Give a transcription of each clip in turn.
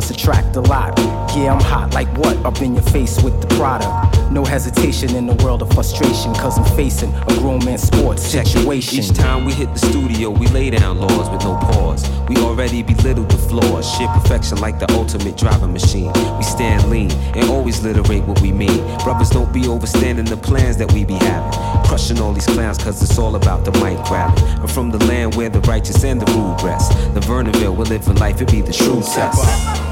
plus attract a lot. Yeah, I'm hot like what? Up in your face with the product. No hesitation in the world of frustration, cause I'm facing a grown man sports situation. Each time we hit the studio, we lay down laws with no pause. We already belittle the flaws. Shit perfection like the ultimate driving machine. We stand lean and always literate what we mean. Brothers don't be overstanding the plans that we be having. Crushing all these clowns cause it's all about the mic grabbing. I'm from the land where the righteous and the rude rest. The Vernonville, we're living life, it be the true test.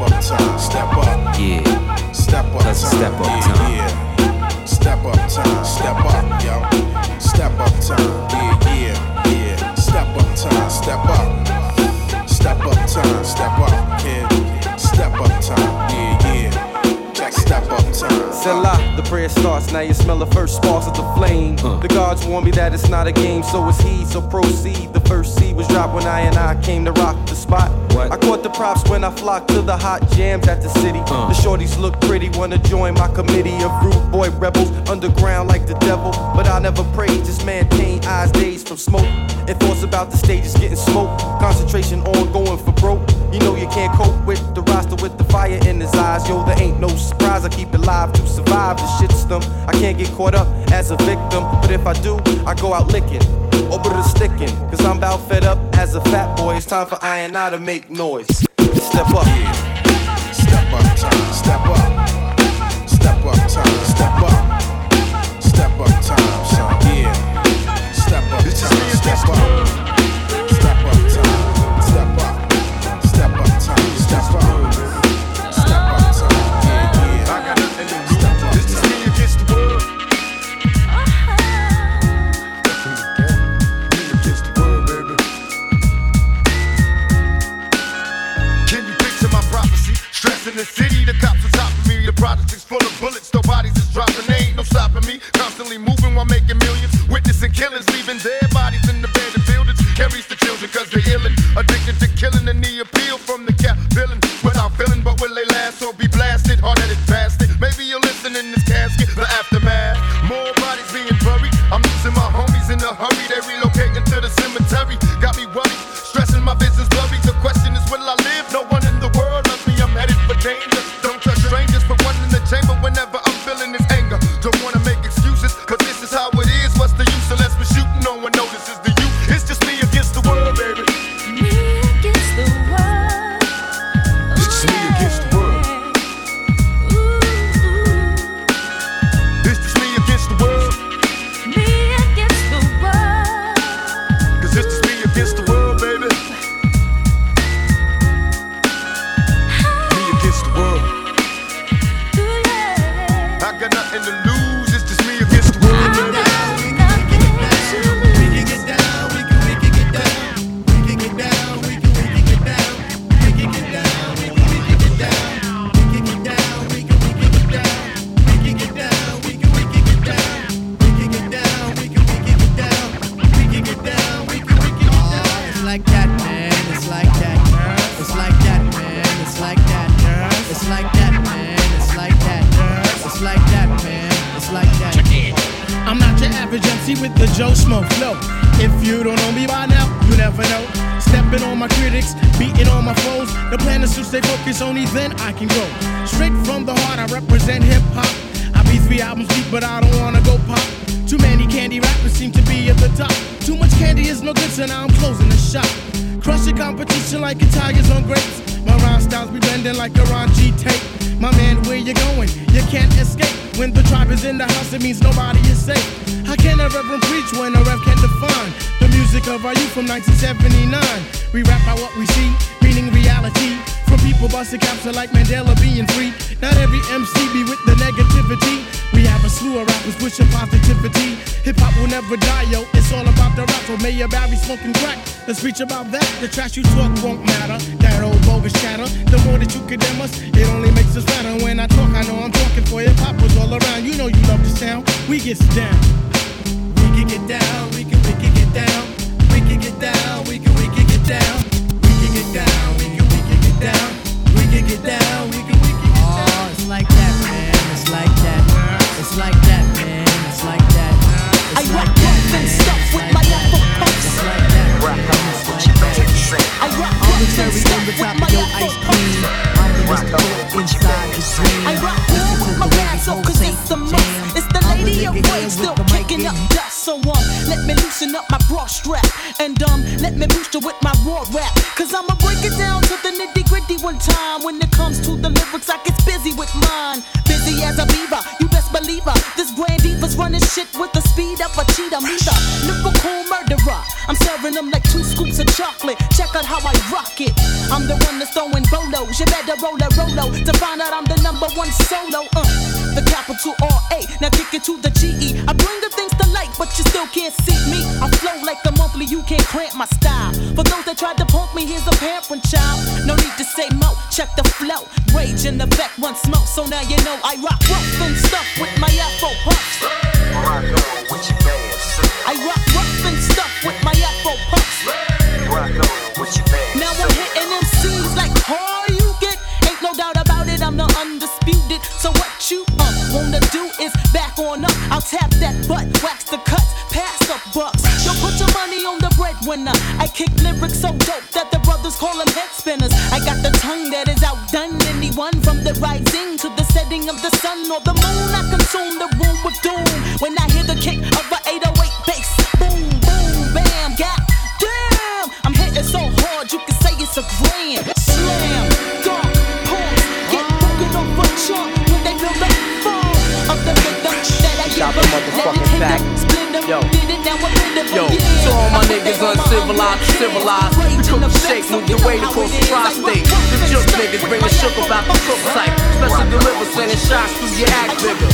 Up. Step up time. Step up. Yeah. Step up time. it's step up yeah, time. Yeah. Step up time. Step up, yo. Step up time. Yeah, yeah, yeah. Step up time. Step up. Step up time. Step up, kid. Step up time. Yeah, yeah. Check step up time. Selah, the prayer starts. Now you smell the first sparks of the flame. The gods warn me that it's not a game, so it's he. So proceed. The first seed was dropped when I and I came to rock the spot. What? I caught the props when I flocked to the hot jams at the city. Uh. The shorties look pretty, wanna join my committee of rude boy rebels. Underground like the devil, but I never prayed. Just maintain eyes dazed from smoke. And thoughts about the stage is getting smoked. Concentration on going for broke. You know you can't cope with the roster with the fire in his eyes. Yo, there ain't no surprise. I keep it live to survive the shitstorm. I can't get caught up as a victim, but if I do, I go out licking. Over the sticking, cause I'm about fed up as a fat boy. It's time for I and I to make noise. Step up. Step up time. Step up. Step up time. Step up. Step up time, son. Yeah. Step up time. Step up. Then I can go. Straight from the heart, I represent hip hop. I be three albums deep, but I don't wanna go pop. Too many candy rappers seem to be at the top. Too much candy is no good, so now I'm closing the shop. Crush your competition like Italians on grapes. My rhyme styles be bending like a Ron G tape. My man, where you going? You can't escape. When the tribe is in the house, it means nobody is safe. How can a reverend preach when a rev can't define the music of our youth from 1979? We rap about what we see, meaning reality. People busting capture like Mandela being free. Not every MC be with the negativity. We have a slew of rappers pushing positivity. Hip hop will never die, yo. It's all about the rap. So Mayor Barry smoking crack. Let's preach about that. The trash you talk won't matter. That old bogus chatter. The more that you condemn us, it only makes us better. When I talk, I know I'm talking for hip hop was all around. You know you love the sound. We get down. We can get down. We can we can get down. We can get down. We can we can get down. We can get down. We can we can get down. We can get down. We can we can get down. Oh, it's like that, man. It's like that. It's like that, man. It's like that. I It's rock like that, rough and stuff with my that. Afro puffs. It's like that. man. It's. I rock I'm rough and stuff with my of your Afro ice pumps. cream. I'm the Mr. Inside the dream. I rock Listen good with my the way off cause it's the jam. Still kicking up dust. So um, let me loosen up my bra strap and um, let me boost you with my raw rap. Cause I'ma break it down to the nitty gritty one time. When it comes to the lyrics, I get busy with mine. Busy as a beaver, you best believe her. This grand diva's running shit with the speed of a cheetah. Me the lyrical murderer. I'm serving them like two scoops of chocolate. Check out how I rock it. I'm the one that's throwing bolos. You better roll a rolo to find out I'm the number one solo. Uh, the capital R A. Now kick it to the G E. I bring the things to light, but you still can't see me. I flow like the monthly, you can't cramp my style. For those that tried to punk me, here's a parent child. No need to say mo, check the flow. Rage in the back, one smoke, so now you know I rock rough and stuff with my Afro puffs. I rock rough and stuff with my Afro puffs. Now I'm hitting wanna do is back on up. I'll tap that butt, wax the cuts, pass the bucks. Yo, put your money on the breadwinner. I kick lyrics so dope that the brothers call them head spinners. I got the tongue that is outdone anyone from the rising to the setting of the sun or the moon. I consume the room with doom when I hear the kick motherfucking Let back. hit them, split them, Yo. did it, now I'm in it Yo, to all my niggas uncivilized, civilized, we cook the shake, the move so weight across the it is. I tri-state. The stuff niggas bringing my shook about the crook type. Special deliver, sending shots through your act bigger.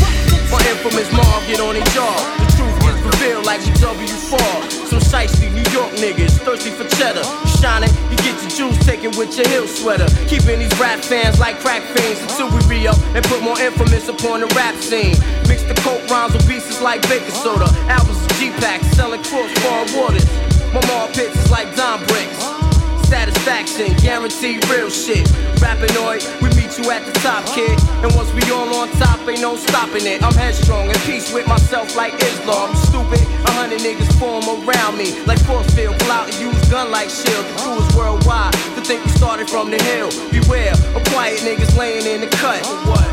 My infamous mob get on their jaw. The truth gets revealed like we W4. Some shiesty New York niggas thirsty for cheddar. Shining, you get your juice taken with your heel sweater. Keeping these rap fans like crack fiends until we re and put more infamous upon the rap scene. Mix the coke rhymes with pieces like baking soda. Albums of G-Packs selling crossbar waters. My mob pits is like Don Bricks. Satisfaction, guaranteed real shit. Rappinoid, we meet you at the top, kid. And once we all on top, ain't no stopping it. I'm headstrong, in peace with myself like Islam. You stupid, a hundred niggas form around me. Like force field, pull out and use gun like shield. The crew is worldwide, to think we started from the hill. Beware, of quiet niggas laying in the cut.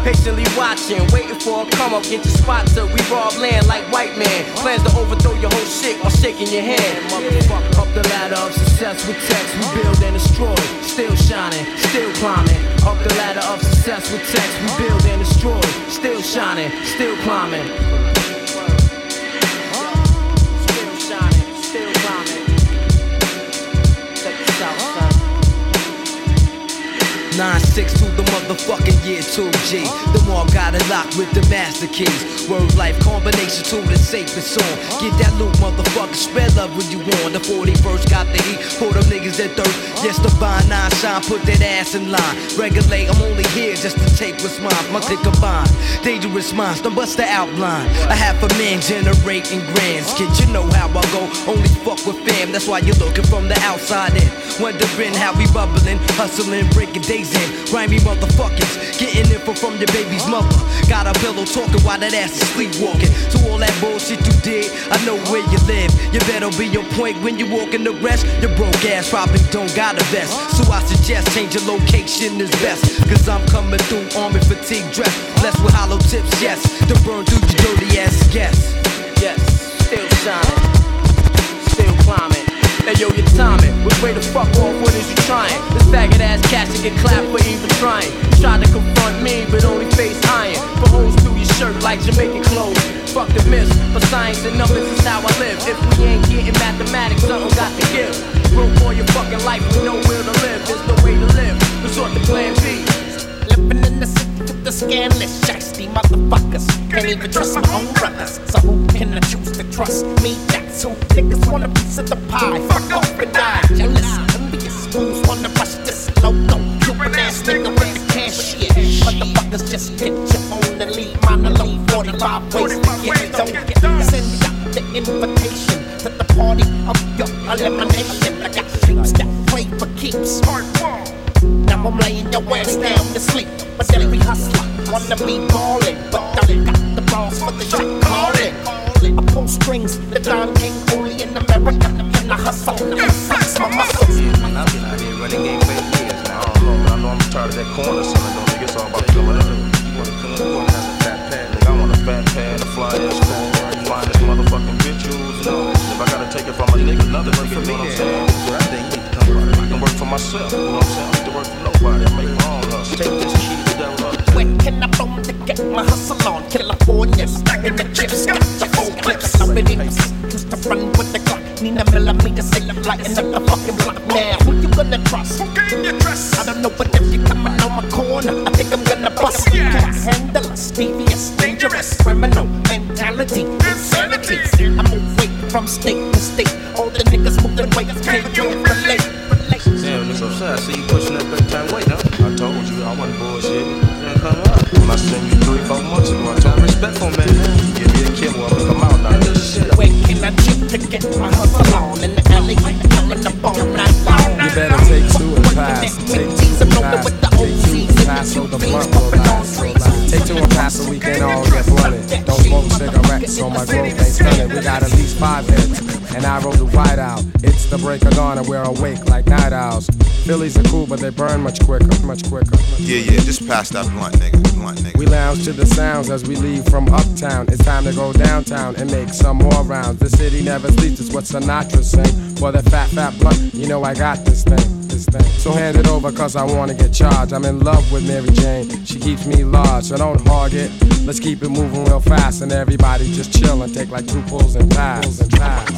Patiently watching, waiting for a come up, get your spot till we rob land like white man. Plans to overthrow your whole shit while shaking your hand. Motherfucker, the ladder of success with text, we build and destroy. Still shining, still climbing. Up the ladder of success with text, we build and destroy. Still shining, still climbing. 9-6 to the motherfucking year 2G. The mall got it locked with the master keys. Word life combination to the safest song. Get that loot, motherfucker. Spread love when you want. The 41st got the heat for them niggas that thirst. Yes, the bond nine shine, put that ass in line. Regulate, I'm only here just to take what's mine. My click combine, dangerous minds, don't bust the outline. I have a man generating grands. Kid, you know how I go, only fuck with fam. That's why you're looking from the outside in. Wondering how we bubbling, hustling, breaking days in. Grimy motherfuckers, getting info from your baby's mother. Got a pillow talking while that ass is sleepwalking. So all that bullshit you did, I know where you live. You better be on point when you walk in the rest. Your broke ass probably don't got a vest. So I suggest change your location is best. Cause I'm coming through army fatigue dress. Blessed with hollow tips, yes. To burn through your dirty ass yes. Yes, still shining, still climbing. Hey yo, your timing. Which way the fuck off? What is you trying? This faggot ass cat should get clapped for even trying. Tried to confront me, but only face iron. For holes through your shirt like Jamaican clothes. Fuck the myths, but science and numbers is how I live. If we ain't getting mathematics, something got to give. Room for your fucking life, we know where to live. It's the way to live. Resort to plan B. Living in the city with the scandalous, shiesty motherfuckers. Can't even trust my own brothers. So who can I choose to trust me? That's who niggas want a piece of the pie. Fuck off and die. Jealous, envious fools wanna rush this loco. Cuban ass nigga with the cashier. Motherfuckers just hit your phone and leave mine alone. 45 ways to get it. don't get. Send out the invitation to the party of your elimination. I got sheeps that play for keeps. Now I'm laying your ass down to sleep. But every hustler wanna be ballin', but I got the balls for the shot calling. I pull strings, the Don King only in America. And I hustle, I flex my muscles. I've been out here running game for years now. I don't know, I know I'm tired of that corner selling. Don't think it's all about the whatever. You want to come up, want to have a fat pad. Nigga, I want a fat pad, a fly ass pad. Flying this motherfucking bitches. You know, if I gotta take it from a nigga, another nigga, you know what I'm saying? That thing need to come from. I can work for myself. You know what I'm saying? I don't have to work for nobody. Make my own hustle. Take this the devil up. Where can I roam to get my hustle on? California, stacking the chips, got your old clips. Nobody used to run with the clock. Need a millimeter, say I'm lighting up the fucking block now. Who you gonna trust? Who can you trust? I don't know, but if you coming on my corner, I think I'm gonna bust. Can I handle us? Devious, dangerous, criminal mentality, insanity. I move weight from state. Better take two and pass. Take two and pass. Take two the blunt will. Take two and pass so we can all get blunted. Don't smoke cigarettes so my growth ain't stunted. We got at least five hits. And I roll the white out. It's the break of dawn and we're awake like night owls. Phillies are cool, but they burn much quicker, much quicker. Yeah, yeah, just pass that blunt, nigga. Blunt, nigga. We lounge to the sounds as we leave from uptown. It's time to go downtown and make some more rounds. The city never sleeps, it's what Sinatra sang. For the fat, fat blunt, you know I got this thing, this thing. So hand it over, cause I wanna get charged. I'm in love with Mary Jane, she keeps me large, so don't hog it. Let's keep it moving real fast, and everybody just chill and take like two pulls and pass. And pass.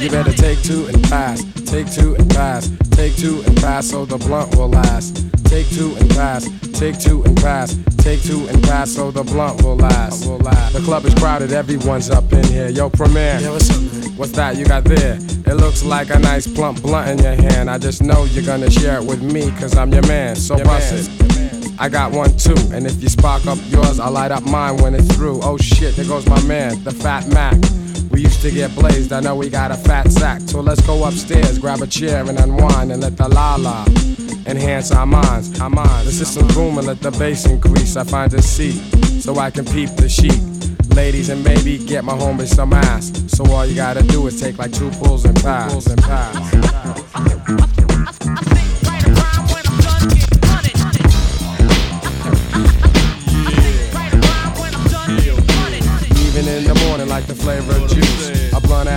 You better take two and pass, take two and pass, take two and pass so the blunt will last. Take two and pass, take two and pass, take two and pass so the blunt will last. The club is crowded, everyone's up in here. Yo, Premier, what's up, man? What's that you got there? It looks like a nice plump blunt in your hand. I just know you're gonna share it with me, cause I'm your man. So bust it. I got one too, and if you spark up yours, I'll light up mine when it's through. Oh shit, there goes my man, the Fat Mac. Used to get blazed, I know we got a fat sack. So let's go upstairs, grab a chair and unwind and let the la la enhance our minds. Our minds. The system boom and let the bass increase. I find a seat so I can peep the sheep. Ladies and maybe get my homie some ass. So all you gotta do is take like two pulls and pass. Pulls and pass.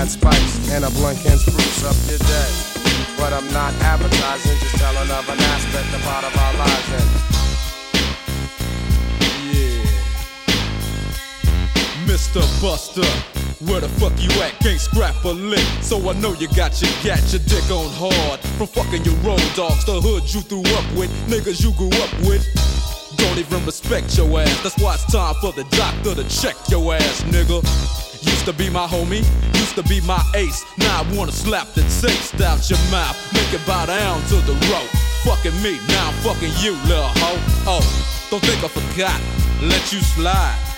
A spice, and a blunt can spruce up your day. But I'm not advertising, just telling of an aspect of part of our lives. And Mr. Buster. Where the fuck you at? Can't scrap a lick. So I know you got your gat, your dick on hard. From fucking your road dogs, the hood you threw up with, niggas you grew up with. Don't even respect your ass. That's why it's time for the doctor to check your ass, nigga. Used to be my homie, used to be my ace. Now I wanna slap the taste out your mouth, make it bow down to the rope. Fucking me, now I'm fucking you, little hoe. Oh, don't think I forgot, let you slide.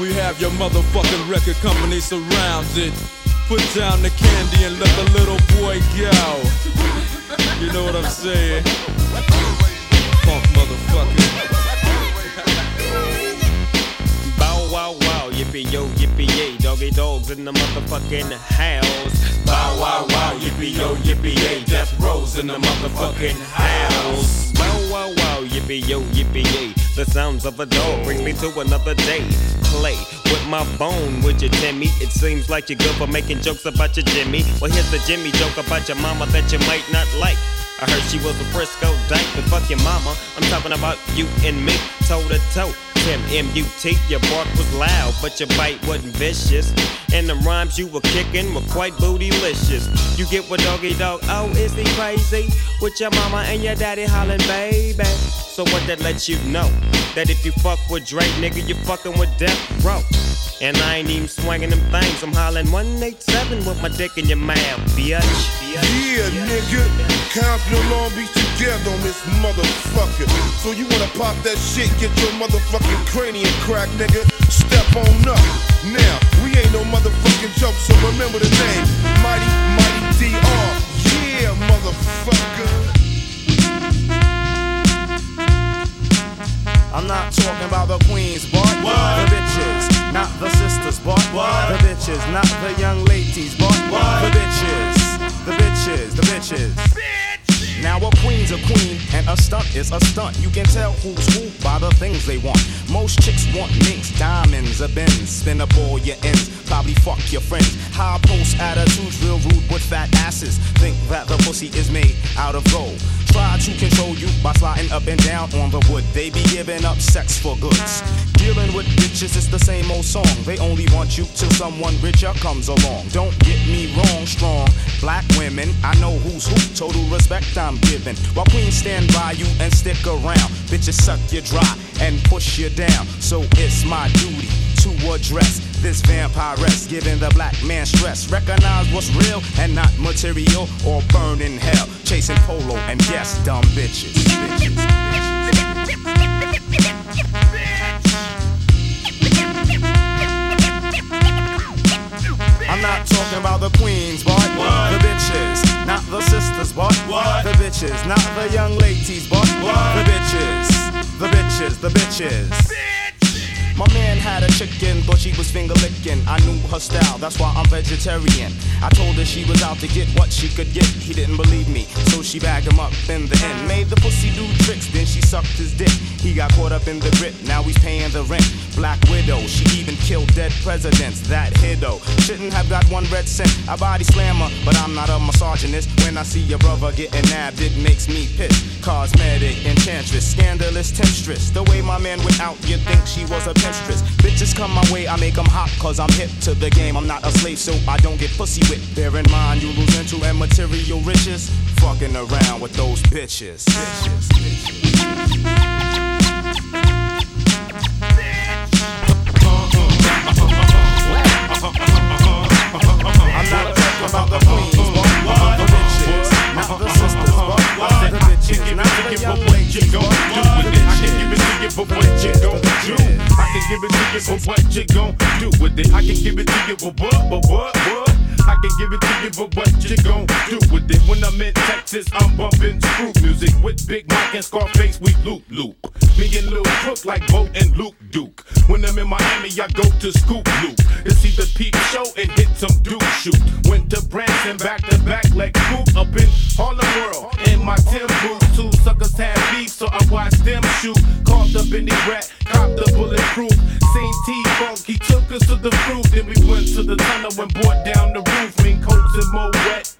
We have your motherfucking record company surrounded. Put down the candy and let the little boy go. You know what I'm saying? Funk motherfucker. Yippee yo, yippee yay, doggy dogs in the motherfucking house. Bow wow wow, yippee yo, yippee yay, death rows in the motherfucking house. Bow wow wow, yippee yo, yippee yay, the sounds of a dog brings me to another day. Play with my bone, would you, Timmy? It seems like you're good for making jokes about your Jimmy. Well, here's the Jimmy joke about your mama that you might not like. I heard she was a Frisco dyke, but fuck your mama. I'm talking about you and me, toe to toe. Tim M-U-T, your bark was loud, but your bite wasn't vicious. And the rhymes you were kicking were quite bootylicious. You get what doggy dog, oh, is he crazy? With your mama and your daddy hollering, baby. So what that lets you know? That if you fuck with Dre, nigga, you fucking with Death Row. And I ain't even swinging them things. I'm hollering 187 with my dick in your mouth, bitch. Yeah, nigga. Compton and Long Beach together on this motherfucker. So you wanna pop that shit, get your motherfucking cranium crack, nigga. Step on up. Now, we ain't no motherfucking joke, so remember the name. Mighty, Mighty DR. Yeah, motherfucker. I'm not talking about the queens, boy. The bitches, not the sisters, boy. The bitches, not the young ladies, boy. The bitches, the bitches, the bitches. Now a queen's a queen and a stunt is a stunt. You can tell who's who by the things they want. Most chicks want minks, diamonds, a bends. Spin up all your ends, probably fuck your friends. High post attitudes, real rude with fat asses. Think that the pussy is made out of gold. Try to control you by sliding up and down on the wood. They be giving up sex for goods. Dealing with bitches is the same old song. They only want you till someone richer comes along. Don't get me wrong, strong black women. I know who's who. Total respect I'm giving. While queens stand by you and stick around. Bitches suck you dry and push you down. So it's my duty to address this vampiress, giving the black man stress. Recognize what's real and not material, or burn in hell, chasing polo and yes, dumb bitches. bitches. I'm not talking about the queens, boy. The bitches, not the sisters, boy. The bitches, not the young ladies, boy. The bitches, the bitches, the bitches. My man had a chicken, but she was finger licking. I knew her style, that's why I'm vegetarian. I told her she was out to get what she could get. He didn't believe me, so she bagged him up in the end. Made the pussy do tricks, then she sucked his dick. He got caught up in the grip, now he's paying the rent. Black widow, she even killed dead presidents. That hiddo shouldn't have got one red cent. I body slammer, but I'm not a misogynist. When I see your brother getting nabbed, it makes me pissed. Cosmetic, enchantress, scandalous temptress. The way my man went out, you'd think she was a temptress. Bitches come my way, I make them hot, cause I'm hip to the game. I'm not a slave, so I don't get pussy whipped. Bear in mind, you lose into and material riches. Fucking around with those bitches. bitches, bitches. I'm not talking about the queens, but the bitches, not the sisters, but the bitches, not the young ladies, but the bitches. for what you gon' do. I can give it to you for what you gon' do with it. I can give it to you for what, but what, what? I can give it to you for what you gon' do with. When I'm in Texas, I'm bumping screw music with Big Mike and Scarface. We loop loop. Me and Lil Crook like Bo and Luke Duke. When I'm in Miami, I go to Scoop Loop to see the peep show and hit some Duke shoot. Went to Branson back to back like Coop up in Harlem World. In my Tim boots, two suckers had beef, so I watched them shoot. Caught up in the rat, copped the bulletproof. Seen T-Funk, he took us to the fruit. Then we went to the tunnel and brought down the roof. Mean coats and more wet.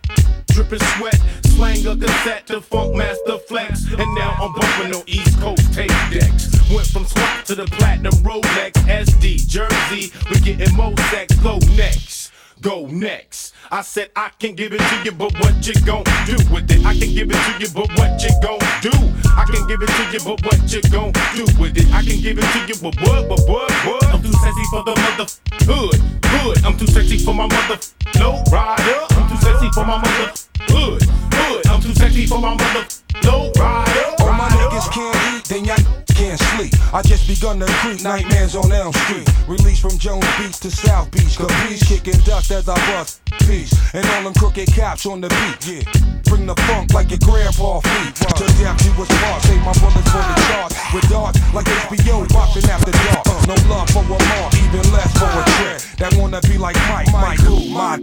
Dripping sweat, slang a cassette to Funkmaster Flex. And now I'm bumping on East Coast tape decks. Went from swap to the platinum Rolex SD Jersey. We getting more sex. Go next, go next. I said I can give it to you, but what you gon' do with it? I can give it to you, but what you gon' do? I can give it to you, but what you gon' do with it? I can give it to you, but what, but what, what? I'm too sexy for the mother hood, hood. I'm too sexy for my mother low rider. I'm too sexy for my mother hood, hood. I'm too sexy for my mother low rider. All my niggas can't eat, then y'all can't sleep. I just begun to creep nightmares on Elm Street. Released from Jones Beach to South Beach. Capiche kicking dust as I bust peace. And all them crooked cops on the beat. Yeah. Bring the funk like your grandpa feet. To death you was part. Save my bullets for the charts. With darts like HBO boxing after dark. No love for a mark, even less for a trick. That wanna be like Mike, Mike who? My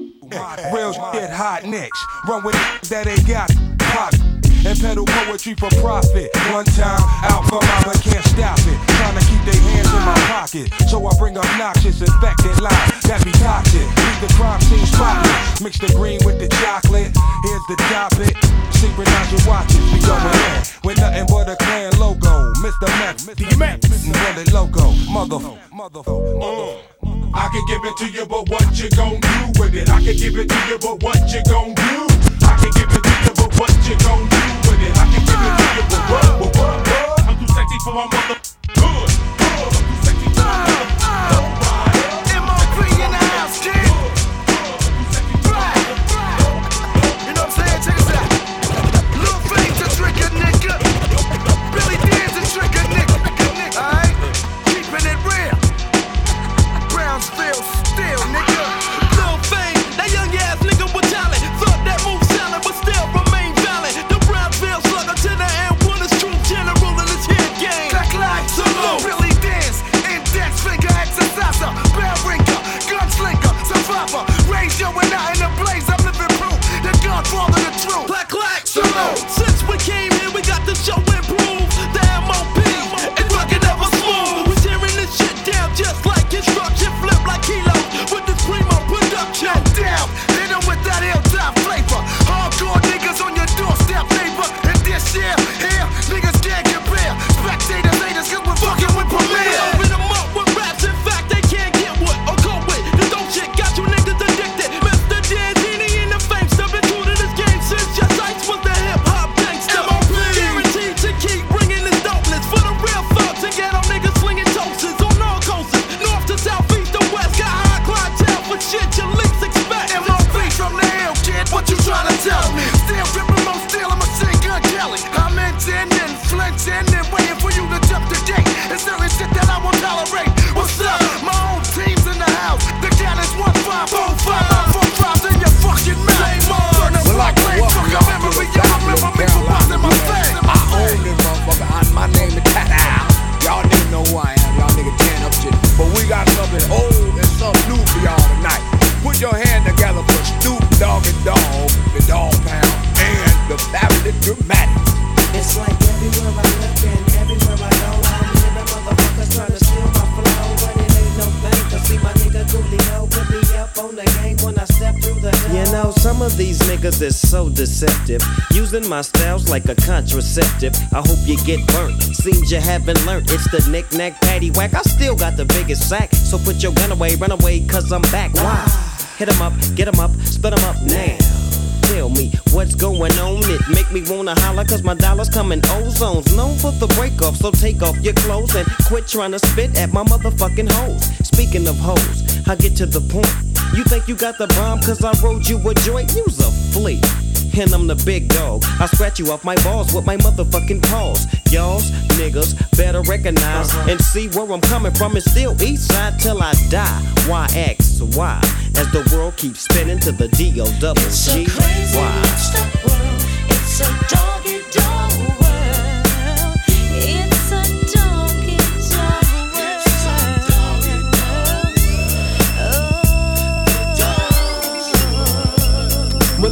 real shit, hot nicks. Run with that ain't got pop and peddle poetry for profit. One time out for mama can't stop it. Trying to keep their hands in my pocket. So I bring obnoxious, infected lines that be toxic. Leave the crime scene spotless. Mix the green with the chocolate. Here's the topic. Synchronize your watches. We going in with nothing but a clan logo. Mr. Mac, Mr. Mac, Bullet logo. Mother, mother, mother. Mm. I can give it to you, but what you gon' do with it? I can give it to you, but what you gon' do? I can give it to you, but what you gon' do with it? I can give it to you, but what, but what, what? I'm too sexy for my mother. Good, good. I'm too sexy for my mother. MOP in the house, kid. So deceptive. Using my styles like a contraceptive. I hope you get burnt. Seems you haven't learned. It's the knick-knack, paddywhack. I still got the biggest sack. So put your gun away, run away, cause I'm back. Why? Hit 'em up, get 'em up, split 'em up now. Tell me what's going on. It make me wanna holler cause my dollars come in ozones. Known for the break off, so take off your clothes and quit trying to spit at my motherfucking hoes. Speaking of hoes, I get to the point. You think you got the bomb cause I rode you a joint? Use a flea. And I'm the big dog. I scratch you off my balls with my motherfucking paws. Y'all's niggas better recognize uh-huh. and see where I'm coming from. It's still east side till I die. Why? As the world keeps spinning to the D O double G. Why? It's a doggy dog world.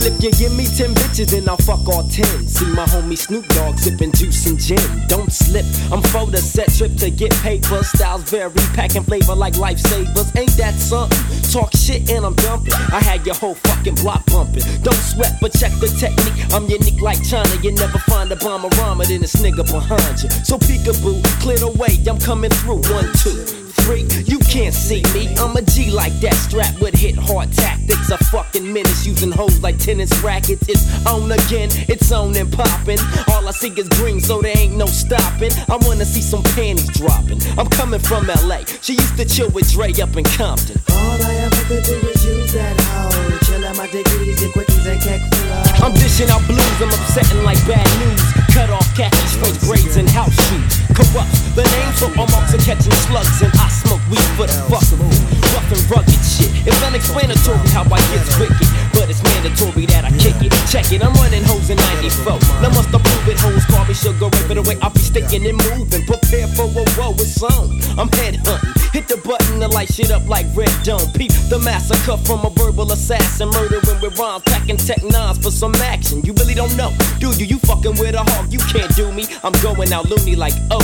If you give me ten bitches, then I'll fuck all ten. See my homie Snoop Dogg sipping juice and gin. Don't slip, I'm for the set trip to get paper. Styles vary, packing flavor like lifesavers. Ain't that something? Talk shit and I'm dumping. I had your whole fucking block bumping. Don't sweat, but check the technique. I'm unique like China. You never find a bomber rhymer than this nigga behind you. So peekaboo, clear the way. I'm coming through. One, two three. You can't see me. I'm a G like that, strapped with hit hard tactics. A fucking menace using hoes like tennis rackets. It's on again, it's on and popping. All I see is green, so there ain't no stopping. I wanna see some panties dropping. I'm coming from LA. She used to chill with Dre up in Compton. All I ever could do is use that hoe. Chill out my degrees, your quickies and keck flow. I'm dishing out blues, I'm upsetting like bad news. Cut off khakis, first grades, and house shoes. Corrupt the names for all marks are catching slugs, and I smoke weed for the fuck. Rough and rugged shit. It's unexplanatory how I get wicked, but it's mandatory that I kick it. Check it, I'm running hoes in 94. Now must I prove it, hoes call me sugar ray, but the way I be sticking and moving. Prepare for a woe, it's on. I'm head hunting. Hit the button to light shit up like Red Dome. Peep the massacre from a verbal assassin. Murdering with rhymes, packing tech nines for some action. You really don't know, do you? You fucking with a hog, you can't do me. I'm going out loony like oh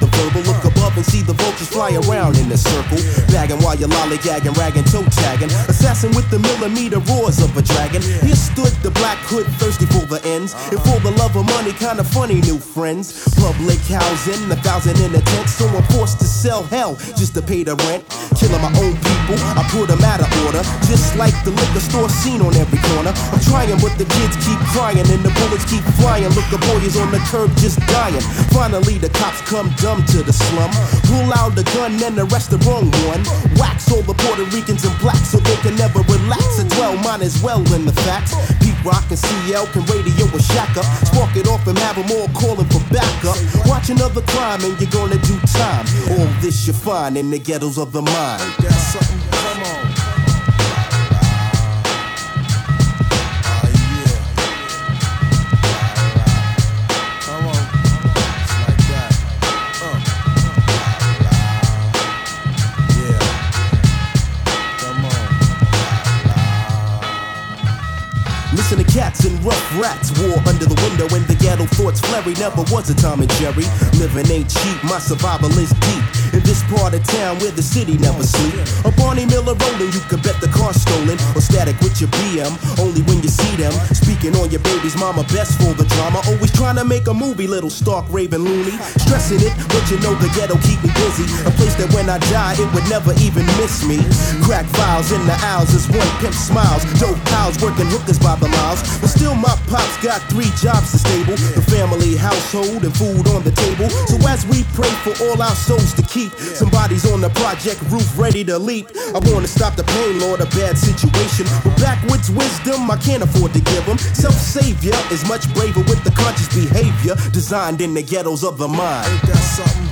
above and see the vultures fly around in a circle. Bagging while you're lollygagging, ragging, toe tagging. Assassin with the millimeter roars of a dragon. Here stood the black hood, thirsty for the ends. And for the love of money, kinda funny new friends. Public housing, a thousand in a tent. So I'm forced to sell hell just to pay the rent. Killing my own people, I put them out of order. Just like the liquor store scene on every corner. I'm trying, but the kids keep crying and the bullets keep flying. Look, the boy is on the curb just dying. Finally, the cops come dumb to the slum. Pull out the gun and arrest the wrong one. Wax all the Puerto Ricans and blacks so they can never relax. And dwell, mine as well in the facts. Pete Rock and CL can radio a shack up. Spark it off and have them all calling for backup. Another crime and you're gonna do time. All this you find in the ghettos of the mind. Cats and rough rats. War under the window and the ghetto thoughts flurry. Never was a Tom and Jerry. Living ain't cheap, my survival is deep. In this part of town where the city never sleep. A Barney Miller rolling, you can bet the car's stolen. Or static with your BM, only when you see them. Speaking on your baby's mama, best for the drama. Always trying to make a movie, little Stark Raven loony. Stressing it, but you know the ghetto keep me busy. A place that when I die, it would never even miss me. Crack files in the aisles as one pimp smiles. Dope pals working hookers by the miles. But still, my pops got three jobs to stable the family, household, and food on the table. So as we pray for all our souls to keep, somebody's on the project roof ready to leap. I wanna stop the pain, Lord, a bad situation. But backwoods wisdom, I can't afford to give them. Self savior is much braver with the conscious behavior designed in the ghettos of the mind. Ain't that something?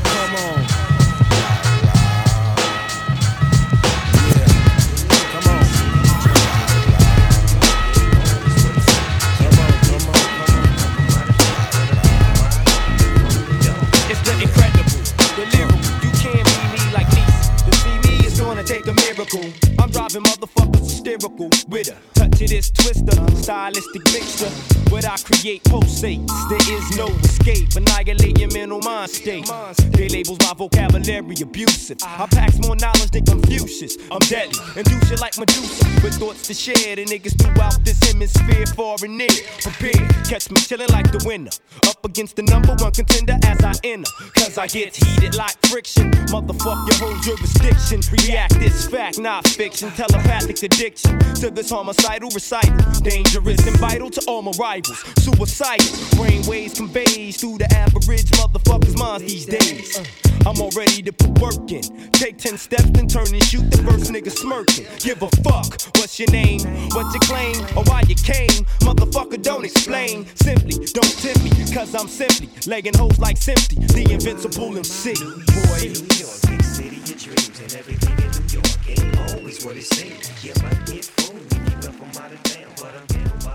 Stylistic mixture. What I create pulsates. There is no escape. Annihilate your mental mind state. They labels my vocabulary abusive. I packs more knowledge than Confucius. I'm deadly and shit like Medusa with thoughts to share. The niggas throughout this hemisphere, far and near. Prepared, catch me chilling like the winner. Up against the number one contender as I enter. Cause I get heated like friction. Motherfuck your whole jurisdiction. React this fact, not fiction. Telepathic addiction to this homicidal recital. Dangerous and vital to all my rivals. Suicidal. Brainwaves conveys through the average motherfucker's minds these days. Uh, I'm all ready to put work in. Take 10 steps, and turn and shoot the first nigga smirking. Give a fuck. What's your name? What you claim? Or why you came? Motherfucker, don't explain. Simply, don't tempt me. Cause Cause I'm simply legging hoes like Simpy, the invincible MC. Boy, New York, big city dreams, and everything in New York ain't always what it seems. Yeah, might get fooled when you from out of town, but I'm down